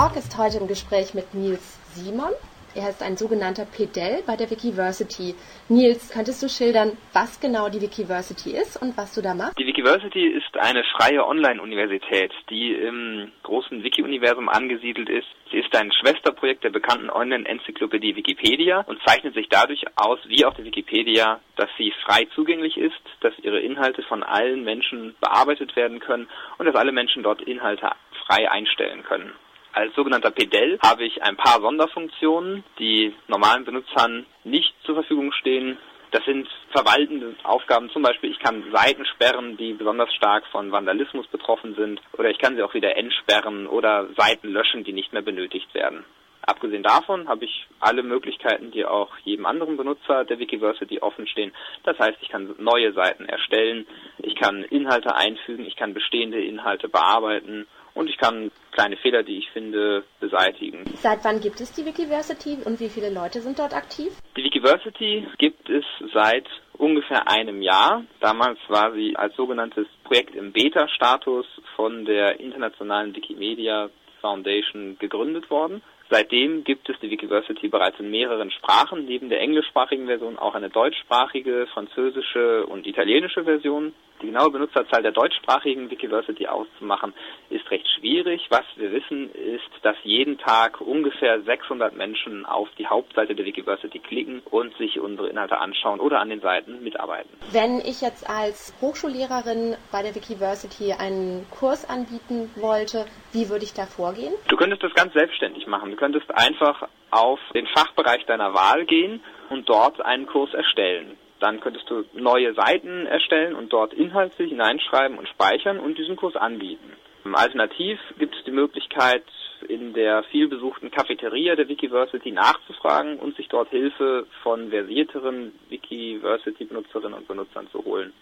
Talk ist heute im Gespräch mit Nils Simon. Er ist ein sogenannter Pedell bei der Wikiversity. Nils, könntest du schildern, was genau die Wikiversity ist und was du da machst? Die Wikiversity ist eine freie Online-Universität, die im großen Wiki-Universum angesiedelt ist. Sie ist ein Schwesterprojekt der bekannten Online-Enzyklopädie Wikipedia und zeichnet sich dadurch aus, wie auch die Wikipedia, dass sie frei zugänglich ist, dass ihre Inhalte von allen Menschen bearbeitet werden können und dass alle Menschen dort Inhalte frei einstellen können. Als sogenannter Pedell habe ich ein paar Sonderfunktionen, die normalen Benutzern nicht zur Verfügung stehen. Das sind verwaltende Aufgaben, zum Beispiel ich kann Seiten sperren, die besonders stark von Vandalismus betroffen sind, oder ich kann sie auch wieder entsperren oder Seiten löschen, die nicht mehr benötigt werden. Abgesehen davon habe ich alle Möglichkeiten, die auch jedem anderen Benutzer der Wikiversity offen stehen. Das heißt, ich kann neue Seiten erstellen, ich kann Inhalte einfügen, ich kann bestehende Inhalte bearbeiten und ich kann kleine Fehler, die ich finde, beseitigen. Seit wann gibt es die Wikiversity und wie viele Leute sind dort aktiv? Die Wikiversity gibt es seit ungefähr einem Jahr. Damals war sie als sogenanntes Projekt im Beta-Status von der internationalen Wikimedia Foundation gegründet worden. Seitdem gibt es die Wikiversity bereits in mehreren Sprachen, neben der englischsprachigen Version auch eine deutschsprachige, französische und italienische Version. Die genaue Benutzerzahl der deutschsprachigen Wikiversity auszumachen, ist recht schwierig. Was wir wissen, ist, dass jeden Tag ungefähr 600 Menschen auf die Hauptseite der Wikiversity klicken und sich unsere Inhalte anschauen oder an den Seiten mitarbeiten. Wenn ich jetzt als Hochschullehrerin bei der Wikiversity einen Kurs anbieten wollte, wie würde ich da vorgehen? Du könntest das ganz selbstständig machen. Du könntest einfach auf den Fachbereich deiner Wahl gehen und dort einen Kurs erstellen. Dann könntest du neue Seiten erstellen und dort Inhalte hineinschreiben und speichern und diesen Kurs anbieten. Alternativ gibt es die Möglichkeit, in der vielbesuchten Cafeteria der Wikiversity nachzufragen und sich dort Hilfe von versierteren Wikiversity-Benutzerinnen und Benutzern zu holen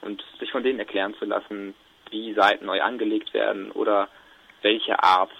und sich von denen erklären zu lassen, wie Seiten neu angelegt werden oder welche Art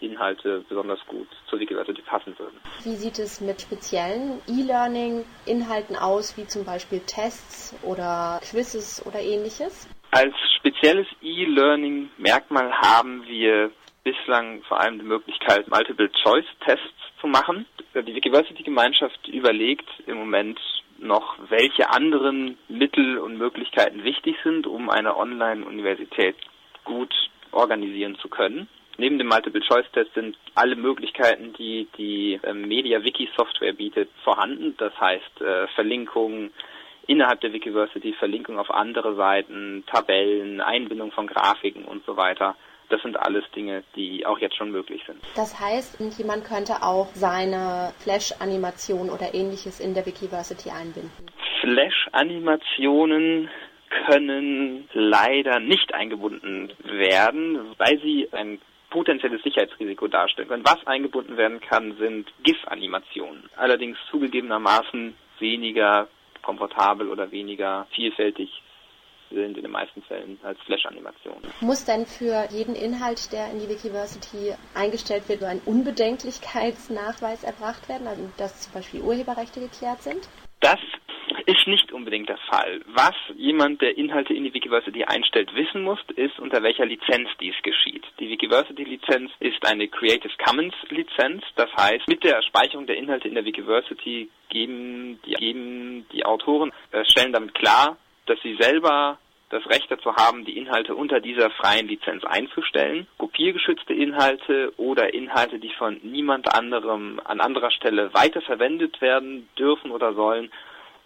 Inhalte besonders gut zur Wikiversity passen würden. Wie sieht es mit speziellen E-Learning-Inhalten aus, wie zum Beispiel Tests oder Quizzes oder ähnliches? Als spezielles E-Learning-Merkmal haben wir bislang vor allem die Möglichkeit, Multiple-Choice-Tests zu machen. Die Wikiversity-Gemeinschaft überlegt im Moment noch, welche anderen Mittel und Möglichkeiten wichtig sind, um eine Online-Universität gut organisieren zu können. Neben dem Multiple-Choice-Test sind alle Möglichkeiten, die die äh, Media-Wiki-Software bietet, vorhanden. Das heißt äh, Verlinkungen innerhalb der Wikiversity, Verlinkung auf andere Seiten, Tabellen, Einbindung von Grafiken und so weiter. Das sind alles Dinge, die auch jetzt schon möglich sind. Das heißt, jemand könnte auch seine Flash-Animation oder ähnliches in der Wikiversity einbinden. Flash-Animationen können leider nicht eingebunden werden, weil sie ein potenzielles Sicherheitsrisiko darstellen können. Was eingebunden werden kann, sind GIF-Animationen. Allerdings zugegebenermaßen weniger komfortabel oder weniger vielfältig sind in den meisten Fällen als Flash-Animationen. Muss denn für jeden Inhalt, der in die Wikiversity eingestellt wird, nur ein Unbedenklichkeitsnachweis erbracht werden, also dass zum Beispiel Urheberrechte geklärt sind? Das ist nicht unbedingt der Fall. Was jemand, der Inhalte in die Wikiversity einstellt, wissen muss, ist, unter welcher Lizenz dies geschieht. Die Wikiversity-Lizenz ist eine Creative Commons-Lizenz. Das heißt, mit der Speicherung der Inhalte in der Wikiversity geben die, geben die Autoren, äh, stellen damit klar, dass sie selber das Recht dazu haben, die Inhalte unter dieser freien Lizenz einzustellen. Kopiergeschützte Inhalte oder Inhalte, die von niemand anderem an anderer Stelle weiterverwendet werden dürfen oder sollen,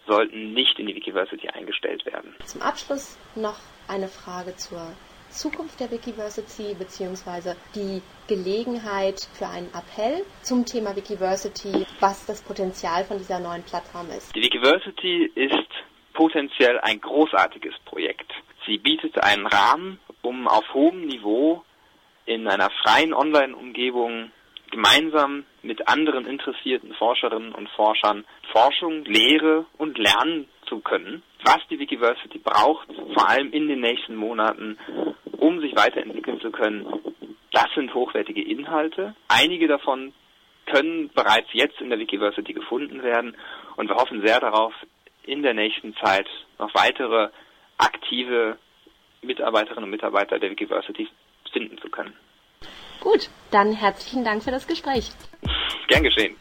sollten nicht in die Wikiversity eingestellt werden. Zum Abschluss noch eine Frage zur Zukunft der Wikiversity bzw. die Gelegenheit für einen Appell zum Thema Wikiversity, was das Potenzial von dieser neuen Plattform ist. Die Wikiversity ist potenziell ein großartiges Projekt. Sie bietet einen Rahmen, um auf hohem Niveau in einer freien Online-Umgebung gemeinsam mit anderen interessierten Forscherinnen und Forschern Forschung, Lehre und Lernen zu können, was die Wikiversity braucht, vor allem in den nächsten Monaten, um sich weiterentwickeln zu können. Das sind hochwertige Inhalte. Einige davon können bereits jetzt in der Wikiversity gefunden werden und wir hoffen sehr darauf, in der nächsten Zeit noch weitere aktive Mitarbeiterinnen und Mitarbeiter der Wikiversity finden zu können. Gut, dann herzlichen Dank für das Gespräch. Gern geschehen.